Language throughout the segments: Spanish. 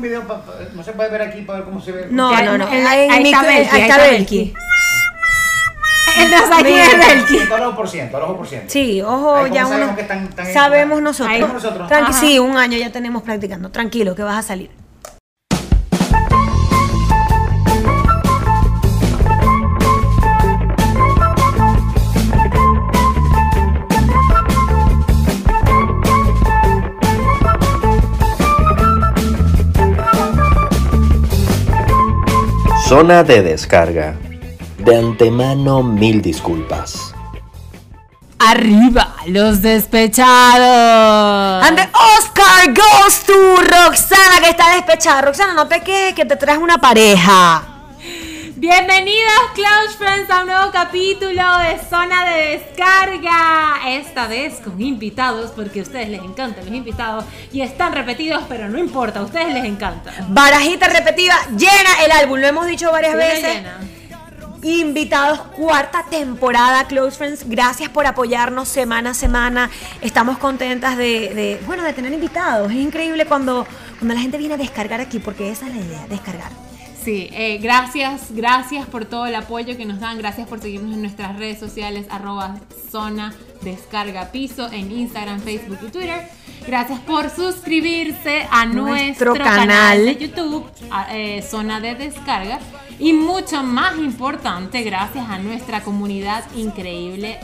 un video, pa- pa- no se puede ver aquí para ver cómo se ve. No, no, no. ahí- En, ahí en mi- está Belki, ahí ahí está Belki. Sabe quién es Belki. Al ojo por ciento, al ojo por ciento. Sí, ojo, Ahí, ¿cómo ya sabemos uno. que están- están sabemos nosotros. Ahí nosotros. Tranqui- Ajá. sí, un año ya tenemos practicando. Tranquilo, que vas a salir. Zona de descarga. De antemano mil disculpas. Arriba, los despechados. And the Oscar goes to Roxana, que está despechada. Roxana, no te quejes que te traes una pareja. Bienvenidos, Cloud Friends, a un nuevo capítulo de Zona de Descarga. Esta vez con invitados, porque a ustedes les encantan los invitados y están repetidos, pero no importa, a ustedes les encanta. Barajita repetida, llena el álbum. Lo hemos dicho varias veces. llena. Invitados, cuarta temporada, Close Friends. Gracias por apoyarnos semana a semana. Estamos contentas de, de, bueno, de tener invitados. Es increíble cuando, cuando la gente viene a descargar aquí, porque esa es la idea, descargar. Sí, eh, gracias, gracias por todo el apoyo que nos dan, gracias por seguirnos en nuestras redes sociales, arroba zona descarga piso en Instagram, Facebook y Twitter. Gracias por suscribirse a Nuestro nuestro, canal. canal. de YouTube, eh, zona de descarga. Y mucho más importante, gracias a nuestra comunidad increíble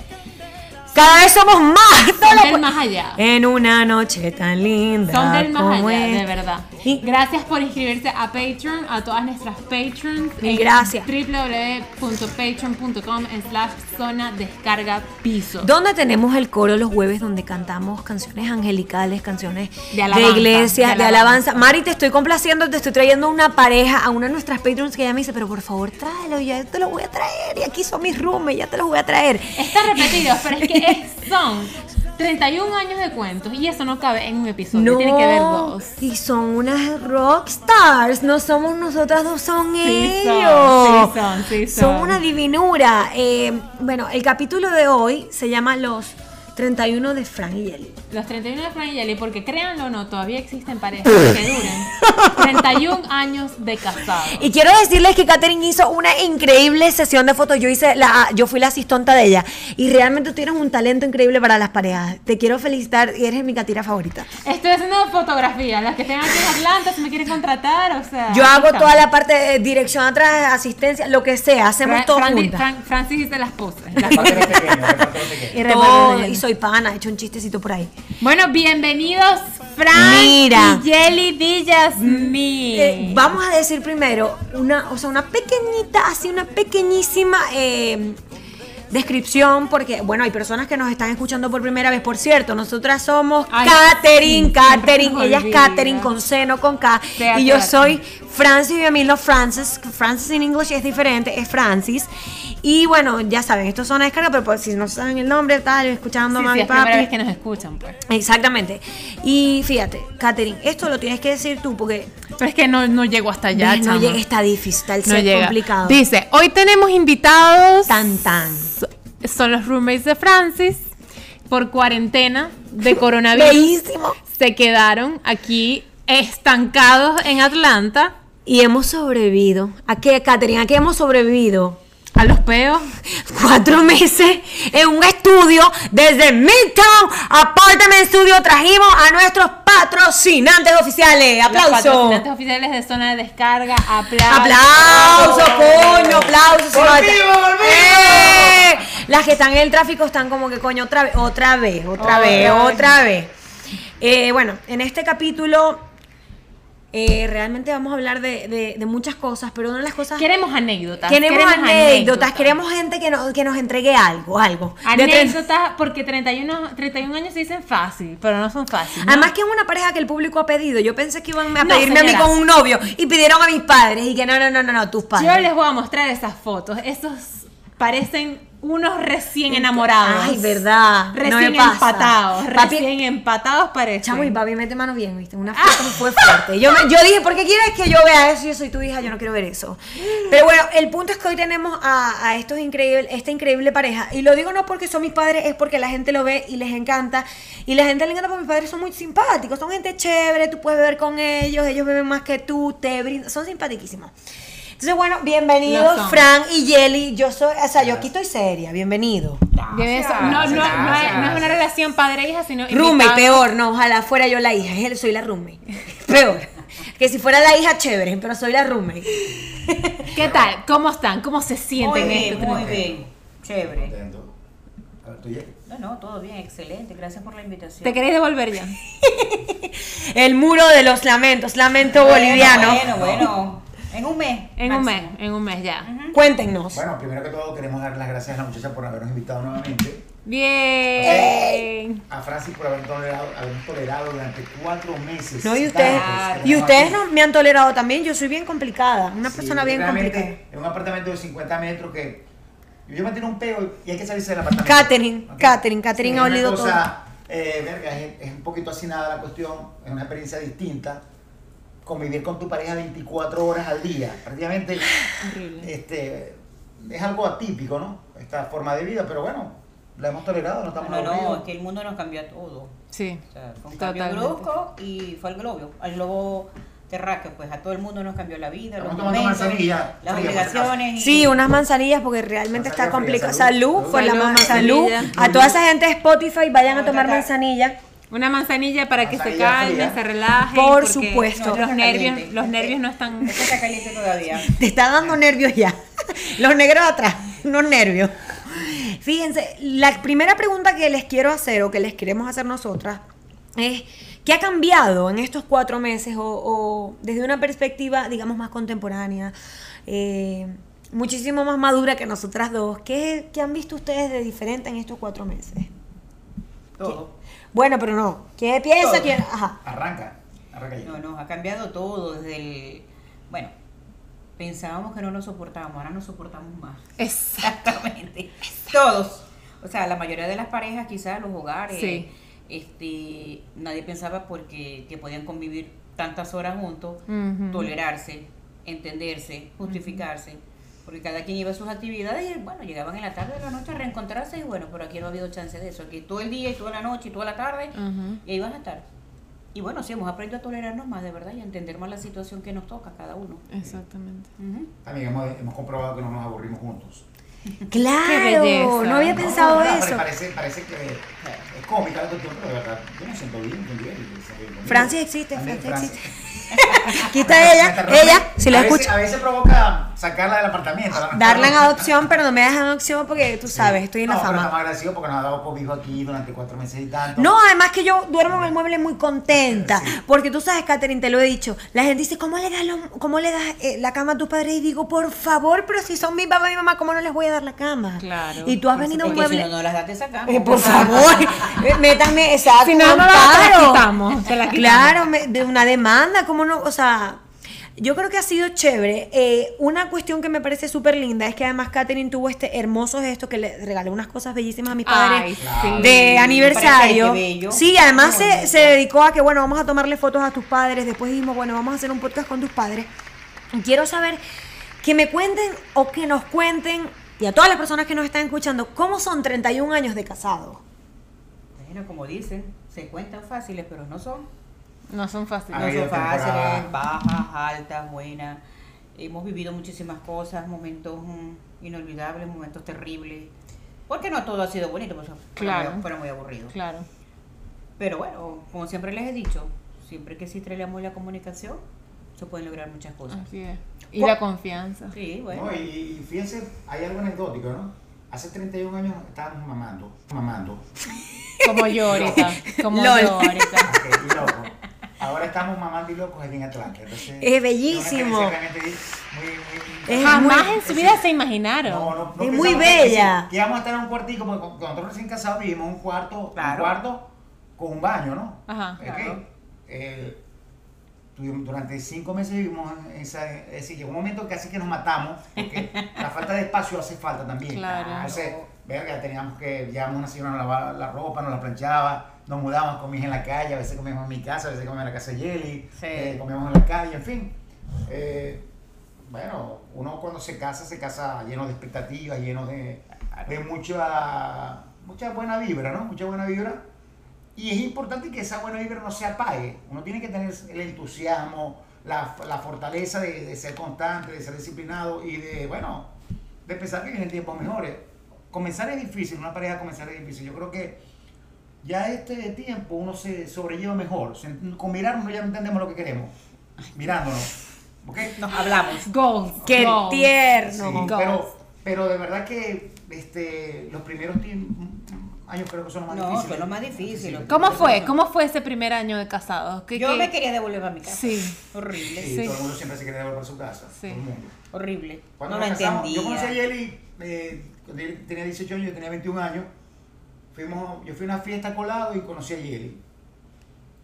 Cada vez somos más. Son del más allá. En una noche tan linda. Son del más allá, de verdad. Y- Gracias por inscribirse a Patreon, a todas nuestras patrons. En gracias. www.patreon.com slash zona descarga piso. ¿Dónde tenemos el coro los jueves donde cantamos canciones angelicales, canciones De alabanza, iglesia, de de, alabanza. Mari, te estoy complaciendo, te estoy trayendo una pareja a una de nuestras patrons que ella me dice, pero por favor tráelo, ya te lo voy a traer. Y aquí son mis roomies, ya te los voy a traer. Están repetidos, pero es que son 31 años de cuentos y eso no cabe en un episodio. No, Tiene que ver dos. y son unas rockstars, no somos nosotras dos, son Sí son, ellos. sí son, sí Son son. una divinura. Eh, bueno, el capítulo de hoy se llama Los 31 de Frank y Jelly. Los 31 de Fran y Jelly, porque créanlo o no, todavía existen parejas que duren 31 años de casados. Y quiero decirles que Katherine hizo una increíble sesión de fotos. Yo hice la, yo fui la asistonta de ella. Y realmente tienes un talento increíble para las parejas. Te quiero felicitar y eres mi catira favorita. Estoy haciendo fotografías, las que estén aquí en Atlanta, si me quieren contratar, o sea. Yo hago toda la parte de dirección atrás, asistencia, lo que sea. Hacemos todo Fran- juntas. Fran- Francis dice las poses. Y Todo, y soy pana, he hecho un chistecito por ahí. Bueno, bienvenidos, Fran Mira. y Jelly Villasmil. Eh, vamos a decir primero una, o sea, una pequeñita, así una pequeñísima eh, descripción, porque bueno, hay personas que nos están escuchando por primera vez. Por cierto, nosotras somos Ay, sí, siempre se ella es. Catherine con C, no con K, Sea y yo soy Francis y a mí los Francis, Francis en inglés es diferente, es Francis. Y bueno, ya saben, esto son descarga, pero pues, si no saben el nombre, tal, escuchando Sí, a sí, mami es primera papi. vez que nos escuchan, pues. Exactamente. Y fíjate, Catherine, esto lo tienes que decir tú porque Pero es que no, no llego hasta allá, ves, no llega, está difícil, está el No complicado. Dice, hoy tenemos invitados. Tan tan. Son los roommates de Francis. Por cuarentena de coronavirus. Bellísimo. se quedaron aquí estancados en Atlanta. Y hemos sobrevivido. ¿A qué, Catherine? ¿A qué hemos sobrevivido? A los peos. Cuatro meses en un estudio desde Midtown Apartment Studio. Trajimos a nuestros patrocinantes oficiales. Los ¡Aplauso! patrocinantes oficiales de zona de descarga. Aplausos. ¡Aplauso, coño! ¡Aplausos! ¡Volvimos, volvimos! ¡Eh! Las que están en el tráfico están como que, coño, otra vez, otra vez, otra vez, vez. otra vez. Eh, bueno, en este capítulo eh, realmente vamos a hablar de, de- de muchas cosas, pero una de las cosas... Queremos anécdotas. Queremos, anécdotas, queremos gente que nos, que nos entregue algo, algo. Anécdotas, porque 31, 31 años se dicen fácil, pero no son fáciles. ¿no? Además que es una pareja que el público ha pedido. Yo pensé que iban a No, pedirme a mí con un novio y pidieron a mis padres y que no, no, no, no, no tus padres. Yo les voy a mostrar esas fotos. Esos parecen unos recién enamorados. Ay, verdad. Recién no empatados. Papi, recién empatados parece. Chamo y papi mete mano bien, ¿viste? Una foto me fue fuerte. Yo, dije, ¿por qué quieres que yo vea eso? Yo soy tu hija, yo no quiero ver eso. Pero bueno, el punto es que hoy tenemos a, a estos increíbles, esta increíble pareja. Y lo digo no porque son mis padres, es porque la gente lo ve y les encanta. Y la gente le encanta porque mis padres son muy simpáticos, son gente chévere, tú puedes beber con ellos, ellos beben más que tú, te brindan, son simpaticísimos. Entonces, bueno, bienvenidos. Fran y Jelly. Yo soy, o sea, yo aquí estoy seria, bienvenido. Bien, eso- no, no, no, es, no es una relación padre-hija, sino. Roommate, peor, no, ojalá fuera yo la hija, soy la roommate. Peor. Que si fuera la hija, chévere, pero soy la roommate. ¿Qué tal? ¿Cómo están? ¿Cómo se Muy sienten bien, este muy bien. Chévere. Contento. A ver, tú ya. No, no, todo bien, excelente. Gracias por la invitación. ¿Te queréis devolver ya? El muro de los lamentos, lamento Bueno, boliviano. Bueno, bueno. En un mes. En un mes, en un mes ya. Cuéntenos. Bueno, primero que todo queremos dar las gracias a la muchacha por habernos invitado nuevamente. Bien. A Francis por haber tolerado, habernos tolerado durante cuatro meses. No, y ustedes, Tantos, y ustedes no me han tolerado también. Yo soy bien complicada, una Sí, persona bien complicada. En un apartamento de 50 metros que yo me tiro un peo y hay que salirse del apartamento. Catherine. Catherine, Catherine Sí, ha olido cosa, eh, verga, es, es un poquito hacinada la cuestión, es una experiencia distinta. Convivir con tu pareja 24 horas al día, prácticamente Horrible. este, es algo atípico, ¿no? Esta forma de vida, pero bueno, la hemos tolerado, no estamos No, no, es que el mundo nos cambió a todo. Sí. O sea, fue un cambio brusco y fue al globo. Al globo terráqueo, pues a todo el mundo nos cambió la vida, los Estamos tomando momentos, manzanilla las acaso. obligaciones. y- Sí, unas manzanillas porque realmente está Manzanilla complicado. salud. Salud, por la Salud, ma- salud. A toda esa gente de Spotify vayan a tomar manzanilla. Una manzanilla para que se fría. se relajen. Por supuesto. Los nervios, caliente. los nervios no están. Esto está caliente todavía. Te está dando nervios ya. Los negros atrás, unos nervios. Fíjense, la primera pregunta que les quiero hacer o que les queremos hacer nosotras es, ¿qué ha cambiado en estos cuatro meses o, o desde una perspectiva, digamos, más contemporánea, eh, muchísimo más madura que nosotras dos? ¿Qué, qué han visto ustedes de diferente en estos cuatro meses? Todo. Bueno, pero no. ¿Qué piensa? ¿Quién? Ajá. Arranca, arranca ya. No, nos ha cambiado todo desde el... Bueno, pensábamos que no nos soportábamos, ahora nos soportamos más. Exactamente. Todos. O sea, la mayoría de las parejas, quizás los hogares, Sí. este, nadie pensaba porque que podían convivir tantas horas juntos, tolerarse, entenderse, justificarse. Porque cada quien iba a sus actividades y bueno, llegaban en la tarde de la noche a reencontrarse y bueno, pero aquí no ha habido chance de eso. Aquí todo el día y toda la noche y toda la tarde Ujú. y ahí van a estar. Y bueno, sí, hemos aprendido a tolerarnos más, de verdad, y a entender más la situación que nos toca cada uno. Exactamente. Ujú. También hemos, hemos comprobado que no nos aburrimos juntos. Claro, no había No, pensado No, no, eso. Parece, parece que es cómica la cuestión, pero de verdad, yo me siento bien bien conmigo. Francis existe, Francis Francis. Aquí está ella, ella, si la escucha. A veces provoca sacarla del apartamento. la- Darla en adopción, pero no me dejan en adopción porque tú sabes, estoy en la no, pero fama. estamos agradecidos porque nos ha dado cobijo aquí durante cuatro meses y tanto. No, además que yo duermo en el mueble muy contenta. Sí. Porque tú sabes, Catherine, te lo he dicho. La gente dice, ¿cómo le das, lo- cómo le das eh, la cama a tus padres? Y digo, por favor, pero si son mi papá y mi mamá, ¿cómo no les voy a dar la cama? Claro, Y tú has venido a un Porque si mueble. no, no las das, te sacamos. Eh, por favor, eh, métanme, exacto. Si no, no la- quitamos, te la quitamos. Claro, me- de una demanda, ¿cómo no? O sea, yo creo que ha sido chévere. Eh, una cuestión que me parece súper linda es que además Katherine tuvo este hermoso gesto que le regalé unas cosas bellísimas a mis padres Ay, Claro. sí. de aniversario. Bello. Sí, además se, dedicó a que, bueno, vamos a tomarle fotos a tus padres. Después dijimos, bueno, vamos a hacer un podcast con tus padres. Quiero saber que me cuenten o que nos cuenten, y a todas las personas que nos están escuchando, cómo son 31 años de casado. Bueno, como dicen, se cuentan fáciles, pero no son. No son fáciles. No son fáciles, bajas, altas, buenas. Hemos vivido muchísimas cosas, momentos mm, inolvidables, momentos terribles. Porque no todo ha sido bonito, pues Claro. muy- fueron muy aburridos. Claro. Pero bueno, como siempre les he dicho, siempre que amor y la comunicación, se pueden lograr muchas cosas. Así es. Y la confianza. Sí, bueno. No, y, y fíjense, hay algo anecdótico, ¿no? Hace 31 años estábamos mamando, mamando. Como yo ahorita. Como Lol. yo ahorita. Ok, y loco. Ahora estamos mamando y locos aquí en Atlanta. Entonces, Es bellísimo. muy, muy- Es Jamás muy- en su vida se imaginaron. No, no, no Es muy bella. Que íbamos a estar en un cuartico, porque cuando nosotros recién casados vivimos un cuarto, Claro. un cuarto con un baño, ¿no? Ajá. Claro. Eh, durante cinco meses vivimos en esa, es decir, llegó un momento que casi que nos matamos, porque la falta de espacio hace falta también. Claro. Entonces, verga, teníamos que, llevamos una señora, nos lavaba la ropa, nos la planchaba, nos mudábamos, comíamos en la calle, a veces comíamos en mi casa, a veces comíamos en la casa de Yeli, Sí. eh, comíamos en la calle, en fin. Eh, bueno, uno cuando se casa, se casa lleno de expectativas, lleno de, de mucha, mucha buena vibra, ¿no? Mucha buena vibra. Y es importante que esa buena vibra no se apague. Uno tiene que tener el entusiasmo, la, la fortaleza de, de ser constante, de ser disciplinado y de, bueno, de pensar que vienen tiempos mejores. Comenzar es difícil, una pareja comenzar es difícil. Yo creo que ya este tiempo uno se sobrelleva mejor. Con mirarnos ya no entendemos lo que queremos. Mirándonos. ¿Ok? Nos hablamos. Goals. Qué goals. tierno. Sí, Goals. pero, pero de verdad que este, los primeros años creo que son los más No, difíciles. son los más difíciles. ¿Cómo fue? ¿Cómo fue ese primer año de casados? ¿Qué- Yo qué- me quería devolver a mi casa. Sí. Horrible. Sí, Sí. todo el mundo siempre se quiere devolver a su casa. Sí. Todo el mundo. Horrible. Cuando no lo nos casamos, entendía. Yo conocí a Yeli eh, tenía 18 años, yo tenía 21 años. Fuimos, yo fui a una fiesta colado y conocí a Yeli.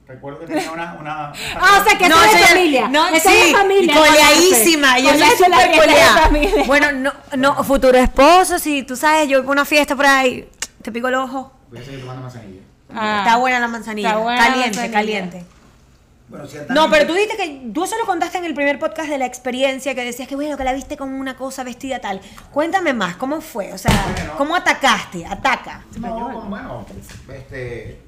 Recuerdo que tenía una... una Ah, o sea que No, eso es de familia. No, sí, es de familia. y coleadísima. Yo soy súper coleada. Bueno, no, no, futuro esposo, si tú sabes, yo voy a una fiesta por ahí, te pico el ojo. Voy a seguir tomando manzanilla. Ah. Está buena la manzanilla. Está buena la caliente, manzanilla. caliente. Bueno, si No, pero tú dijiste que tú eso lo contaste en el primer podcast de la experiencia, que decías que bueno, que la viste con una cosa vestida tal. Cuéntame más, ¿cómo fue? O sea, Bueno. ¿cómo atacaste? Ataca. No, bueno, este,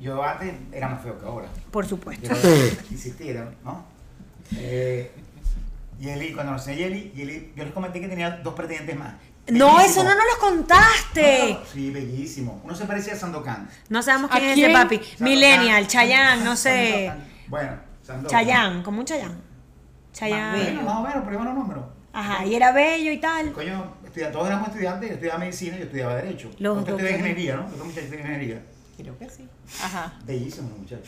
yo antes era más feo que ahora. Por supuesto. Insistir, ¿no? Eh, Yeli, cuando conocí a Yeli, Yeli, yo les comenté que tenía dos pretendientes más. No, Bellísimo. eso no nos lo contaste. No, Sí, bellísimo. Uno se parecía a Sandokan. No sabemos ¿A quién es ese papi. Sandokan. Millennial, Chayanne, no sé. Bueno, Sandokan. Chayanne, como un Chayanne. Más Chayanne. Bueno, más o menos, pero buenos números. Ajá, y era bello y tal. Coño, estudia- todos éramos estudiantes, yo estudiaba medicina y yo estudiaba Derecho. Los Usted estudia dos, ingeniería, ¿no? Otro muchacho ingeniería. Creo que sí. Ajá. Bellísimo, muchacho.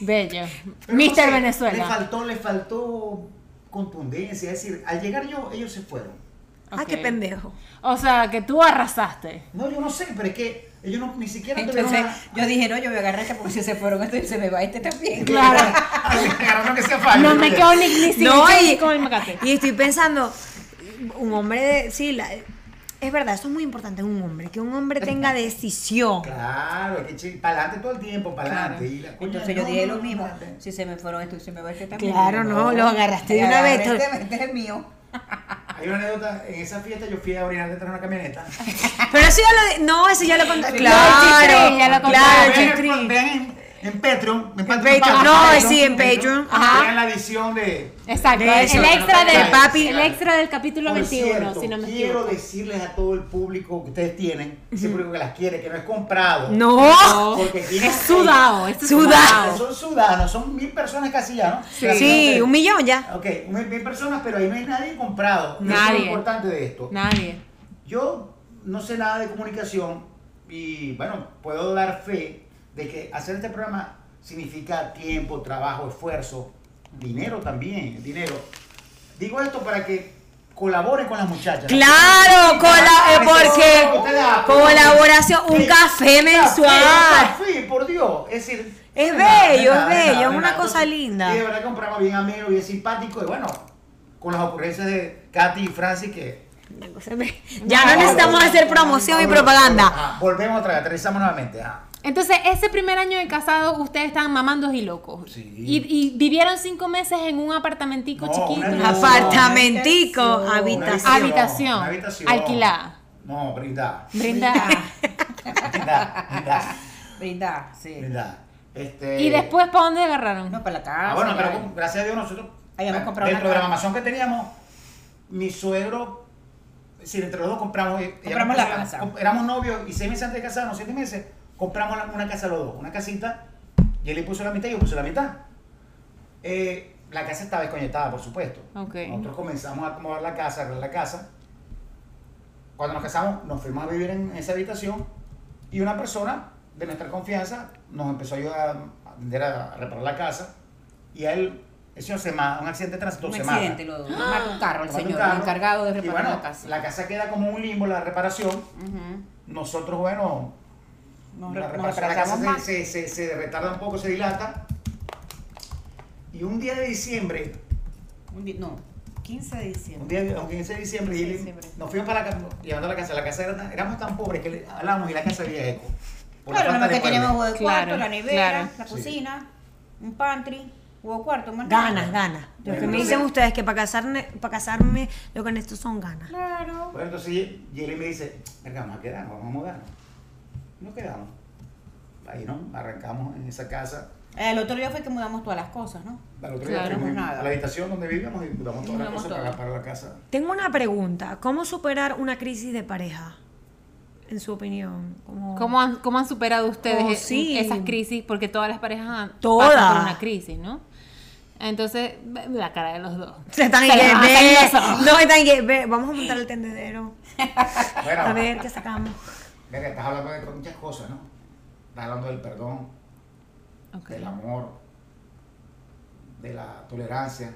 Bello. Pero no Mister sé, Le Venezuela. faltó, le faltó contundencia. Es decir, al llegar yo, ellos se fueron. Ah, qué pendejo. O sea, que tú arrasaste. No, yo no sé, pero es que ellos no, ni siquiera tuvieron Entonces, una- yo dije, no, yo voy a agarrar este porque si se fueron estos y se me va este también. Claro. Agarraron que sea fallo. No me quedo ni, ni sin No, y, con el macate. y estoy pensando, un hombre de. Sí, la- es verdad, eso es muy importante en un hombre, que un hombre tenga decisión. Claro, hay que para adelante todo el tiempo, para adelante. Y la- Entonces yo dije lo mismo. Si se me fueron estos y se me va este también. Claro, no, lo agarraste de una vez. Este, este es el mío. Hay una anécdota, en esa fiesta yo fui a orinar detrás de una camioneta. Pero eso ya lo. de- no, eso ya lo conté. Sí, Claro, ya lo claro, Chistri. En, vean en, Patreon. En Patreon, no, sí, en Patreon, ajá. Vean la edición de... Exacto. De eso, el extra te del papi. El extra del capítulo Por 21, cierto, si no me quiero equivoco. decirles a todo el público que ustedes tienen, ese público que las quiere, que no es comprado. No. Porque tiene- Es sudado. Es Sudado. Son ciudadanos, son mil personas casi ya, ¿no? Sí, un millón ya. Ok, mil, mil personas, pero ahí no hay nadie comprado. Y Eso es Nadie. lo importante de esto. Nadie. Yo no sé nada de comunicación y bueno, puedo dar fe de que hacer este programa significa tiempo, trabajo, esfuerzo, dinero también, dinero. Digo esto para que colaboren con las muchachas. Claro, cola- porque colaboración, un café mensual. Un café, por Dios. Es decir, Es nada, bello, es bello, es una cosa linda. Y de verdad que un programa bien ameno, bien simpático y bueno, con las ocurrencias de Katy y Francis que Ya no necesitamos hacer promoción y propaganda. Ah, volvemos otra vez, aterrizamos nuevamente. ah. Entonces, ese primer año de casado, ustedes estaban mamandos y locos. Sí. Y, y vivieron cinco meses en un apartamentico No, chiquito. una Apartamentico, Una habitación. Habitación. Una habitación. Alquilada. No, brindada. Brindada. Brindada, brindada, Brindar, sí. Este, y después, ¿para dónde agarraron? No, para la casa. Ah, bueno, pero con- gracias a Dios nosotros, Habíamos comprado dentro una de la mamazón que teníamos, mi suegro, es decir, entre los dos compramos, eh, Compramos la casa. Éramos novios y seis meses antes de casarnos, siete meses, compramos una casa los dos, una casita, y él le puso la mitad y yo puse la mitad. Eh, la casa estaba desconectada, por supuesto. Nosotros comenzamos a acomodar la casa, a arreglar la casa. Cuando nos casamos, nos fuimos a vivir en esa habitación y una persona de nuestra confianza nos empezó a ayudar a, atender a reparar la casa y a él, el señor se mata, un accidente de tránsito Un se accidente, mata. lo, un carro el señor, carro, el encargado de y reparar bueno, la casa. La casa queda como un limbo, la reparación. Nosotros, bueno, Nos la nos de la casa más. se, se, se retarda un poco, se dilata. Y un día de diciembre, Un di- no, 15 de un diciembre. día, un 15 de diciembre, y él- Diciembre. nos fuimos para la casa, llevando a la casa. La casa era tan- éramos tan pobres que hablamos y la casa había eco. Claro, nada más de que teníamos muebles. huevo de cuarto, Claro, la nevera, claro. la Sí. cocina, un pantry, huevo de cuarto, más. Ganas, ganas. Lo que me dicen ustedes que para casarme, para casarme, lo que necesito son ganas. Claro. Bueno, entonces y- y él me dice, venga, vamos a quedarnos, vamos a mudarnos. Nos quedamos. Ahí, ¿no? Arrancamos en esa casa. El otro día fue que mudamos todas las cosas, ¿no? Al otro Claro, día fuimos nada. a la habitación donde vivíamos y mudamos todas las cosas para, para la casa. Tengo una pregunta. ¿Cómo superar una crisis de pareja? En su opinión. ¿Cómo, ¿Cómo han, cómo han superado ustedes Oh, sí. esas crisis? Porque todas las parejas han- Todas. pasan por una crisis, ¿no? Entonces, la cara de los dos. Se están Se que ve. No, están en que ve. Vamos a montar el tendedero. Bueno, A ver qué sacamos. Venga, estás hablando de muchas cosas, ¿no? Estás hablando del perdón, del amor, de la tolerancia,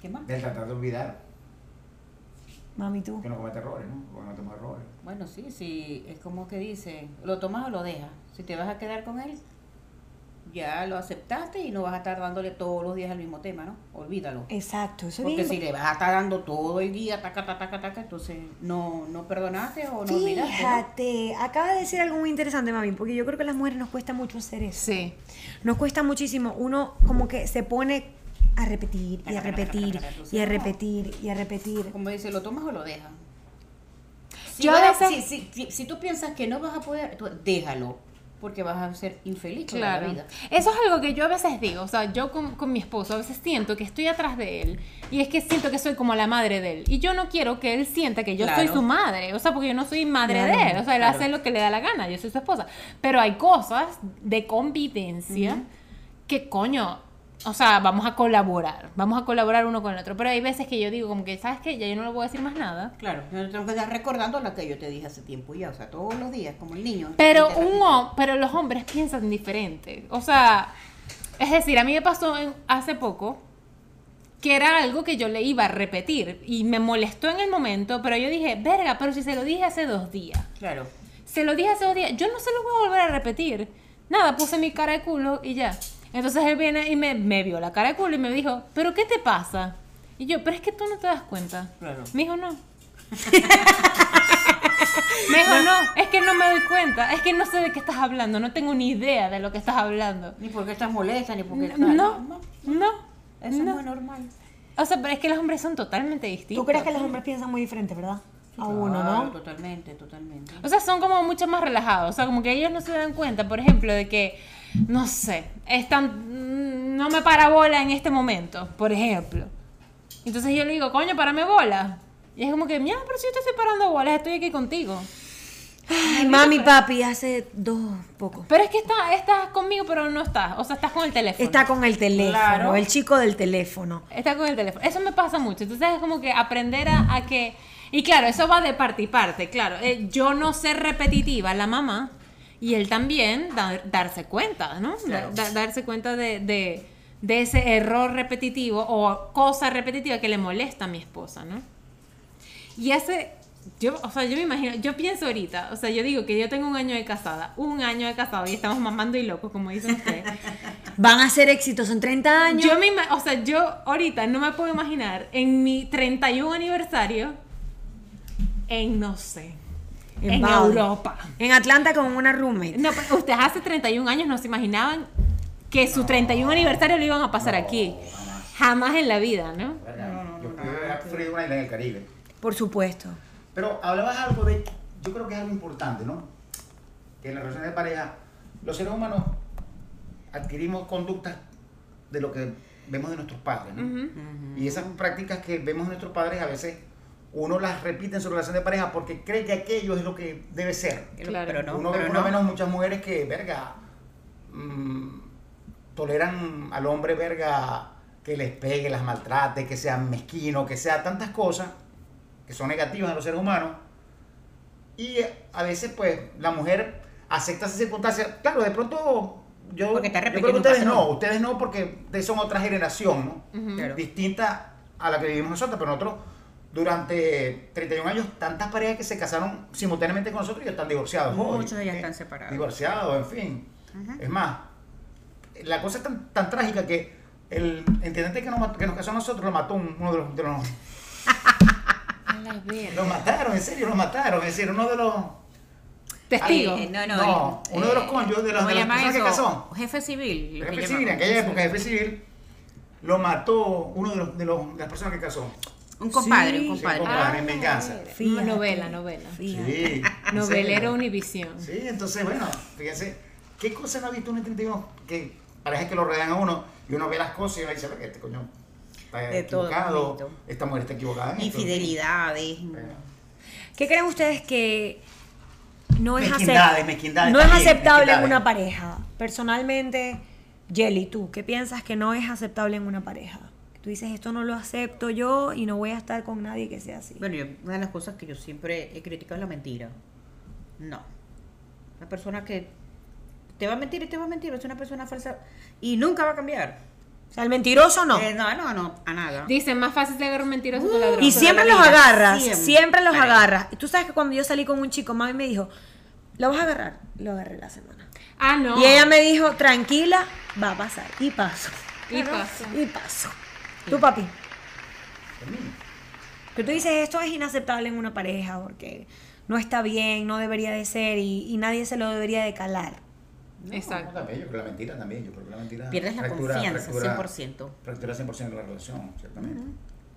¿Qué más? del tratar de olvidar, Mami, tú. que no comete errores, ¿no? Porque no cometemos errores. Bueno, sí, sí, es como que dice, lo tomas o lo dejas. Si te vas a quedar con él, ya lo aceptaste y no vas a estar dándole todos los días el mismo tema, ¿no? Olvídalo. Exacto. Eso es Porque bien- si le vas a estar dando todo el día, taca, taca, taca, taca, entonces no, no perdonaste o no olvidaste. ¿no? Fíjate, acaba de decir algo muy interesante, mami, porque yo creo que a las mujeres nos cuesta mucho hacer eso. Sí. Nos cuesta muchísimo. Uno como que se pone a repetir y a repetir y a repetir y a repetir. Como dice, lo tomas o lo dejas. Si, Yo vas a a- veces- si, si- si- si tú piensas que no vas a poder, tú déjalo, porque vas a ser infeliz toda Claro. la vida. Eso es algo que yo a veces digo, o sea, yo con, con mi esposo a veces siento que estoy atrás de él y es que siento que soy como la madre de él. Y yo no quiero que él sienta que yo soy su madre, o sea, porque yo no soy madre Claro, de él, o sea, él hace lo que le da la gana, yo soy su esposa, pero hay cosas de convivencia que coño, o sea, vamos a colaborar, vamos a colaborar uno con el otro, pero hay veces que yo digo como que, ¿sabes qué? Ya yo no le voy a decir más nada. Claro, yo no tengo que estar recordando lo que yo te dije hace tiempo ya, o sea, todos los días, como el niño. Pero un pero los hombres piensan diferente. O sea, es decir, a mí me pasó en- hace poco que era algo que yo le iba a repetir y me molestó en el momento, pero yo dije, verga, pero si se lo dije hace dos días. Claro. Se lo dije hace dos días, yo no se lo voy a volver a repetir. Nada, puse mi cara de culo y ya. Entonces él viene y me, me vio la cara de culo y me dijo, ¿pero qué te pasa? Y yo, pero es que tú no te das cuenta. Claro. Me dijo, no. me dijo, no, es que no me doy cuenta. Es que no sé de qué estás hablando. No tengo ni idea de lo que estás hablando. Ni porque estás molesta, ni porque estás... No, no. Eso no. es muy normal. O sea, pero es que los hombres son totalmente distintos. ¿Tú crees que los hombres piensan muy diferente, verdad? A uno, ¿no? Totalmente, totalmente. O sea, son como mucho más relajados. O sea, como que ellos no se dan cuenta, por ejemplo, de que, no sé, están, mm, no me para bola en este momento, por ejemplo. Entonces yo le digo, coño, párame bola. Y es como que, mira, pero si yo te estoy parando bolas, estoy aquí contigo. Ay, mami, papi, hace dos poco. Pero es que está, estás conmigo, pero no estás. O sea, estás con el teléfono. Está con el teléfono, Claro. el chico del teléfono. Está con el teléfono. Eso me pasa mucho. Entonces es como que aprender a, a que... Y claro, eso va de parte y parte, claro. Eh, yo no ser repetitiva, la mamá, y él también da- darse cuenta, ¿no? Da- da- darse cuenta de, de- de ese error repetitivo o cosa repetitiva que le molesta a mi esposa, ¿no? Y hace... Yo, o sea, yo me imagino, yo pienso ahorita, o sea, yo digo que yo tengo un año de casada, un año de casada y estamos mamando y locos, como dicen ustedes. Van a ser éxitos en 30 años. Yo me o sea, yo ahorita no me puedo imaginar en mi 31 aniversario en no sé, en. Europa. En Atlanta con una roommate. No, pero ustedes hace 31 años no se imaginaban que su 31 aniversario lo iban a pasar aquí. Jamás en la vida, ¿no? Yo preferido una isla en el Caribe. Por supuesto. Pero hablabas algo de, yo creo que es algo importante, ¿no? Que en la relación de pareja, los seres humanos adquirimos conductas de lo que vemos de nuestros padres, ¿no? Y esas prácticas que vemos de nuestros padres a veces uno las repite en su relación de pareja porque cree que aquello es lo que debe ser. Claro. Pero no, uno ve pero no. menos muchas mujeres que, verga, mm, toleran al hombre, verga, que les pegue, las maltrate, que sean mezquinos, que sea tantas cosas que son negativas a los seres humanos. Y a veces, pues, la mujer acepta esas circunstancias. Claro, de pronto, yo, Porque está yo creo que ustedes no, ustedes no, porque ustedes son otra generación, ¿no? Claro. Distinta a la que vivimos nosotros, pero nosotros, durante 31 años, tantas parejas que se casaron simultáneamente con nosotros y están divorciados. Muchos ya Eh, están separados. Divorciados, en fin. Es más, la cosa es tan, tan trágica que el intendente que nos, que nos casó a nosotros lo mató un- uno de los, de los-. Lo mataron, en serio, lo mataron. Es decir, uno de los. Testigo. Ay, eh, no, no, No, el- uno de los cónyuges de las- ¿cómo de las personas que casó. Jefe civil. lo que Jefe civil, en aquella época, jefe civil, lo mató uno de, los, de, los, de las personas que casó. Un compadre, Sí, un Sí, compadre. compadre, en venganza. Fíjate. Novela, novela. Fíjate. Sí. Novelero. Univisión. Sí, entonces, bueno, fíjense, ¿qué cosa no ha visto un 31 que parece que lo rodean a uno y uno ve las cosas y uno dice, este coño está De equivocado, esta mujer está equivocada en esto". Infidelidades. Bueno, ¿Qué creen ustedes que no es, Mezquindades, acep- mezquindades no es aceptable en una pareja? Personalmente, Jelly, ¿tú qué piensas que no es aceptable en una pareja? Tú dices, esto no lo acepto yo y no voy a estar con nadie que sea así. Bueno, yo- una de las cosas que yo siempre he criticado es la mentira. No. La persona que te va a mentir y te va a mentir es una persona falsa y nunca va a cambiar. O sea, el mentiroso no. Eh, no, no, no, a nada. Dicen, más fácil de agarrar un mentiroso que un ladrón. Y siempre los vida, agarras, siempre. siempre, los Ay. agarras. Y tú sabes que cuando yo salí con un chico, mami me dijo, ¿lo vas a agarrar? Lo agarré la semana. Ah, no. Y ella me dijo, tranquila, va a pasar. Y paso. Y pasó. Y paso. Tú, papi. Que tú dices, esto es inaceptable en una pareja porque no está bien, no debería de ser y, y nadie se lo debería de calar. Exacto. No, también, yo creo que la mentira también, yo creo que la mentira Pierdes la fractura- confianza, fractura- 100%. Fractura 100% la relación, ciertamente.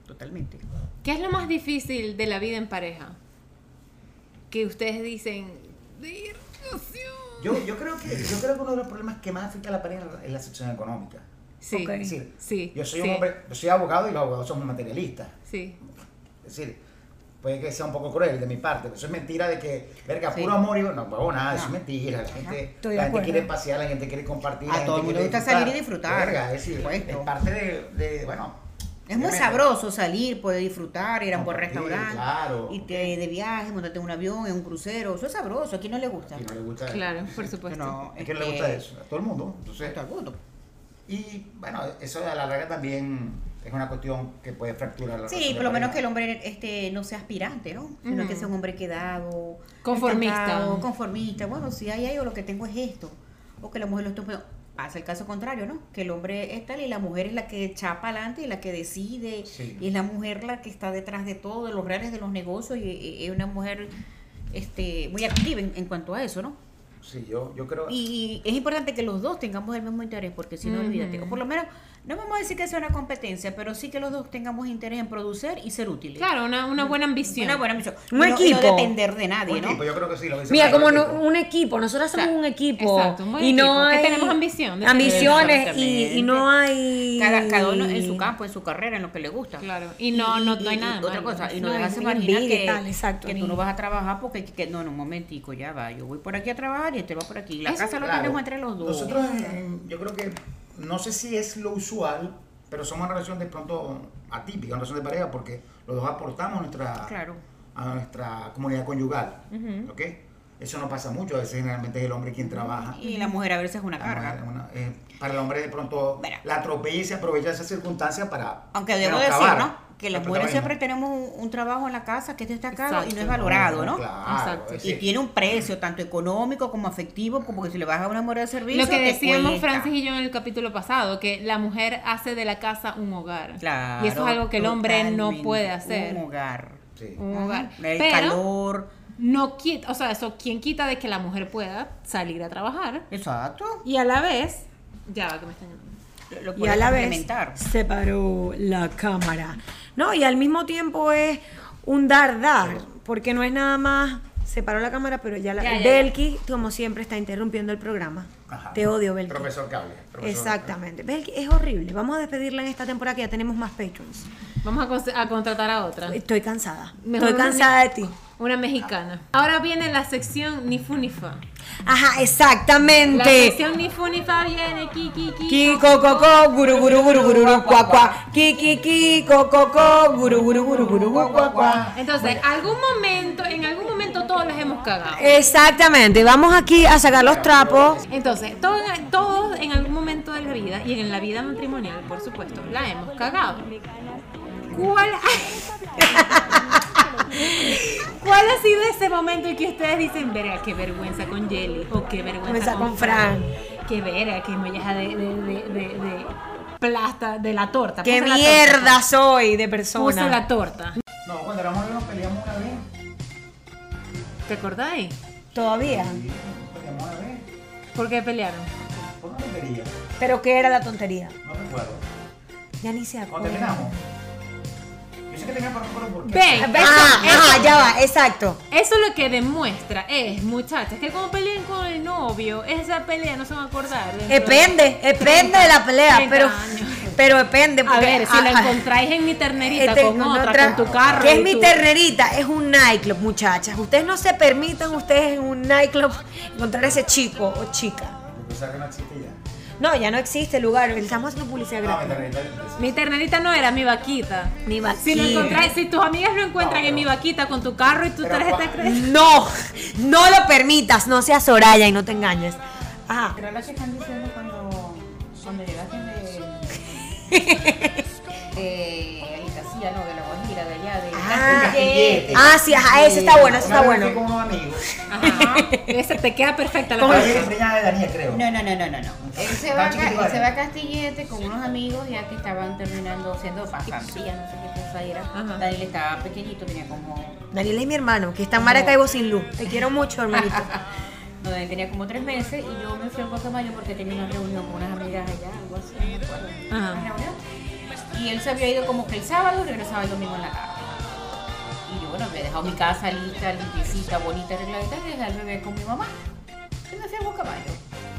Totalmente. ¿Qué es lo más difícil de la vida en pareja? Que ustedes dicen, "Dios mío". Yo, yo, creo que, yo creo que uno de los problemas que más afecta a la pareja es la sección económica. Sí, Ok. Es decir, sí. yo soy sí, un hombre, yo soy abogado y los abogados somos materialistas. Sí. Es decir, puede que sea un poco cruel de mi parte, pero eso es mentira de que, verga, Sí. puro amor y no, no, nada, eso es mentira. La gente, la gente quiere pasear, la gente quiere compartir. A la todo gente el mundo gusta salir y disfrutar, Verga, es decir, parte de, de, bueno. Es muy sabroso salir, poder disfrutar, ir a un buen restaurante, claro. irte de viaje, montarte en un avión, en un crucero. Eso es sabroso. ¿A quién no le gusta? Y no le gusta Claro, por supuesto. No, ¿A quién le este, gusta eso? A todo el mundo. Entonces, a todo el mundo. Y bueno, eso a la larga también es una cuestión que puede fracturar la Sí, por lo menos que el hombre este, no sea aspirante, ¿no? Sino que sea un hombre quedado, Conformista. estancado, conformista. Bueno, si hay algo, lo que tengo es esto. O que la mujer lo esté Pasa el caso contrario, ¿no? Que el hombre es tal y la mujer es la que echa para adelante y la que decide. Sí. Y es la mujer la que está detrás de todo, de los reales de los negocios. Y, y- es una mujer este, muy activa en, en cuanto a eso, ¿no? Sí, yo, yo creo. Y es importante que los dos tengamos el mismo interés, porque si no, Ujú. olvídate. O por lo menos, no vamos a decir que sea una competencia, pero sí que los dos tengamos interés en producir y ser útiles. Claro, una, una buena ambición. Una buena misión. Un no- equipo. No depender de nadie, un ¿no? equipo, yo creo que sí, lo dice Mira, como un no- equipo. un equipo, nosotros somos un equipo exacto, un buen y no que tenemos ambición de ambiciones y, no hay Cada, cada uno en su campo, en su carrera, en lo que le gusta. Claro, y no- no- no hay nada Otra malo. cosa, y no, No, dejas imaginar que, tal, exacto, que tú no vas a trabajar porque, que, no, no, un momentico, ya va. Yo voy por aquí a trabajar y este va por aquí. La Eso, casa lo Claro. tenemos entre los dos. Nosotros, yo creo que, no sé si es lo usual, pero somos una relación de pronto atípica, una relación de pareja, porque los dos aportamos nuestra, Claro. a nuestra comunidad conyugal. ¿ok? Eso no pasa mucho, a veces generalmente es el hombre quien trabaja. Y la mujer a veces es una La carga. mujer, una- eh, para el hombre de pronto Mira. la atropella y se aprovecha de esa circunstancia para Aunque debo decir, ¿no? Que las mujeres siempre tenemos un, un trabajo en la casa que es destacado y no es Exacto. valorado, ¿no? Claro, Exacto. Y tiene un precio tanto económico como afectivo, como que si le vas a una mujer de servicio. Lo que decíamos. Francis y yo en el capítulo pasado, que la mujer hace de la casa un hogar. Claro, y eso es algo que el hombre no puede hacer. Un hogar. sí. Un hogar. El Pero calor. no quita, o sea, eso quien quita de que la mujer pueda salir a trabajar Exacto. y a la vez, ya va que me están llamando. Lo, lo y a la vez complementar. se paró la cámara. No, y al mismo tiempo es un dar dar, porque no es nada más se paró la cámara, pero ya la Ya, ya, ya. Belki, como siempre está interrumpiendo el programa. Ajá. Te odio, Belki. Profesor Cable. profesor- Exactamente. Belki es horrible. Vamos a despedirla en esta temporada que ya tenemos más patrons. Vamos a, cons- a contratar a otra. Estoy cansada. Mejor Estoy cansada de ti. Una mexicana. Ahora viene la sección ni fu ni fa. Ajá, La exactamente. sección ni fu ni fa viene ki ki ki. Kiko coco, guru guru guru guru cuá. Kiki kiko coco, guru guru guru guru. Entonces, algún momento, en algún momento todos les hemos cagado. Exactamente. Vamos aquí a sacar los trapos. Entonces, todo- todos en algún momento de la vida, y en la vida matrimonial, por supuesto, la hemos cagado. ¿Cuál, ¿Cuál ha sido ese momento en que ustedes dicen, verga, qué vergüenza con Jelly? O qué vergüenza con, con Fran. Qué vera, qué molleja de, de, de, de, de plasta, de la torta. ¡Qué Puse la mierda torta. soy de Puse persona! la torta. No, cuando éramos novios nos peleamos una vez. ¿Te acordáis? Todavía. Sí, nos peleamos una vez. ¿Por qué pelearon? Por una tontería. ¿Pero qué era la tontería? No recuerdo. Ya ni se acuerda. terminamos. Yo sé que tenía por. Ven, Ah, eso, ah, ya va, exacto. eso lo que demuestra es, muchachas, que como peleen con el novio, esa pelea no se van a acordar. Depende, depende de la pelea, 30 pero, años. pero depende. A porque- ver, si la encontráis en mi ternerita este, con otra, otra- con tu carro. ¿Qué es mi tu- ternerita? Es un nightclub, muchachas. Ustedes no se permitan ustedes en un nightclub encontrar ese chico o chica. Yo pensaba que no existe ya. No, ya no existe el lugar. Estamos haciendo publicidad No, gratis. terminé. Mi ternerita no era mi vaquita. Mi Si, lo vaquita. encontráis, si tus amigas lo encuentran No, en mi pero- vaquita con tu carro y tu Pero tarjeta de. No, no lo permitas. No seas Soraya y no te engañes. Ajá. Pero la que están diciendo cuando, cuando llegaste de. de Ah, Castillete. Ah, sí, ajá, ese está bueno, ese está bueno. con unos amigos. Ajá. Ese te queda perfecta la preñada de Daniel, creo. No, no, no, no, no, no. Él se va, a, él se va a Castillete con unos amigos ya que estaban terminando siendo pasantías, no sé qué cosa era. Ajá. Daniel estaba pequeñito, tenía como. Daniel es mi hermano, que está en Maracaibo sin luz. Te quiero mucho, hermanito. No, Daniel tenía como tres meses y yo me fui al Guacamayo porque tenía una reunión con unas amigas allá, algo así, no me acuerdo. Ajá. Y él se había ido como que el sábado y regresaba el domingo en la tarde. Y yo, bueno, había dejado mi casa lista, limpiecita, bonita, arregladita, y dejé al bebé con mi mamá. Y me fui al Guacamayo.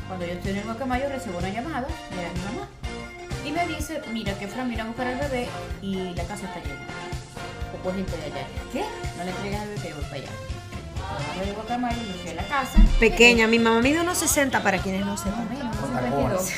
Cuando yo estoy en el Guacamayo recibo una llamada, era mi mamá. Y me dice, mira que Fran viene a buscar al bebé y la casa está llena. Poco gente de allá. ¿Qué? No le entregas al bebé, voy para allá. De Guacamayo, me fui a la casa. Pequeña, mi mamá mide unos 60 para quienes no sepan. Con 52. tacones.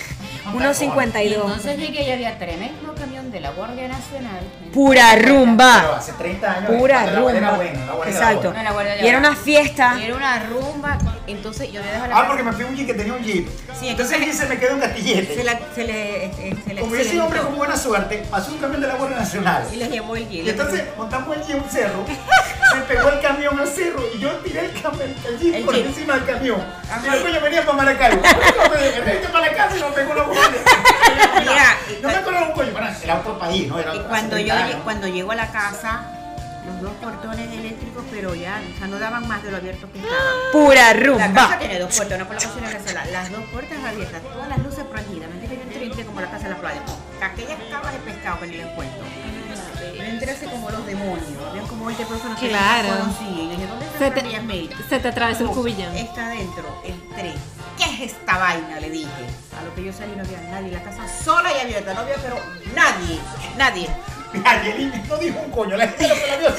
Unos Y 52. entonces llegué y había tremendo camión de la Guardia Nacional. Pura Pero rumba. hace 30 años. Pura cuando la guardia era rumba. buena, la guardia era Exacto. buena. No, la Guardia Y era una fiesta. Era una rumba. Entonces yo había dejado la Ah, porque me fui un jeep que tenía un jeep. Sí, entonces se me quedó un gatillete. se, la, se le. eh, Se le Como soy hombre con buena suerte, pasó un camión de la Guardia Nacional. Y le llevó el Y jeep. entonces montamos el jeep a un cerro, se pegó el camión al cerro y yo tiré el, camión, el jeep El por jeep. encima del camión. Ajá. Y yo venía para Maracaibo. Vente para la casa y pegó la guardia. Mira, No me acuerdo un coño, era otro país, ¿no? Era Y hace cuando 30 yo, años. cuando llego a la casa, los dos portones eléctricos, pero ya, o sea, no daban más de lo abierto que estaban. Pura La casa rumba. tiene dos puertas, una por la cocina y la sala. Las dos puertas abiertas, todas las luces prendidas. Me dije yo entré, entré como la casa de la playa. Aquellas cabas de pescado que ni les cuento. Entré así como los demonios. Habían como 20 personas que Claro. no conocía. Y le dije, ¿dónde Se te-? Se te atravesó el cubillón. Está adentro, entré. ¿Qué es esta vaina? Le dije. A lo que yo salí no había nadie. La casa sola y abierta. No había, pero nadie. Nadie. Nadie no dijo un coño, la gente se la vio.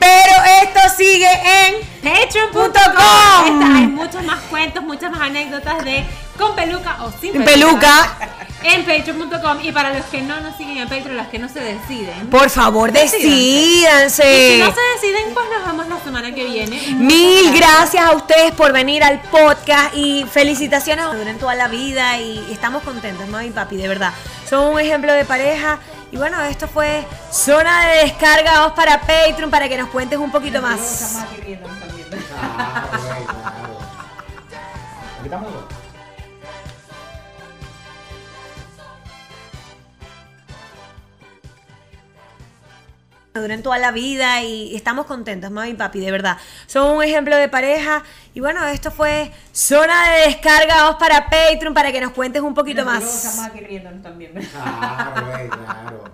Pero esto sigue en Patreon.com. Hay muchos más cuentos, muchas más anécdotas de con peluca o sin peluca. peluca. En patreon.com. Y para los que no nos siguen en Patreon, los que no se deciden. Por favor, Y si decídanse. no se deciden, pues nos vemos la semana que viene. Mil gracias a ustedes por venir al podcast y felicitaciones duren toda la vida y estamos contentos, mami y papi, de verdad. Son un ejemplo de pareja y bueno, esto fue zona de descarga, vamos para Patreon para que nos cuentes un poquito más. Aquí estamos dos. duren toda la vida y estamos contentos, mami y papi, de verdad. Son un ejemplo de pareja y bueno, esto fue zona de descarga, vamos para Patreon para que nos cuentes un poquito más. Estamos aquí riéndonos también. Claro, claro.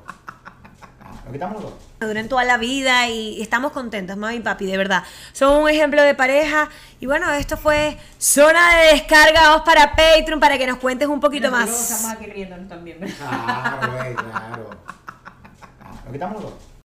Aquí estamos dos. duren toda la vida y estamos contentos, mami y papi, de verdad. Son un ejemplo de pareja y bueno, esto fue zona de descarga, vamos para Patreon para que nos cuentes un poquito más. Estamos aquí riéndonos también. Claro, claro. Aquí estamos dos.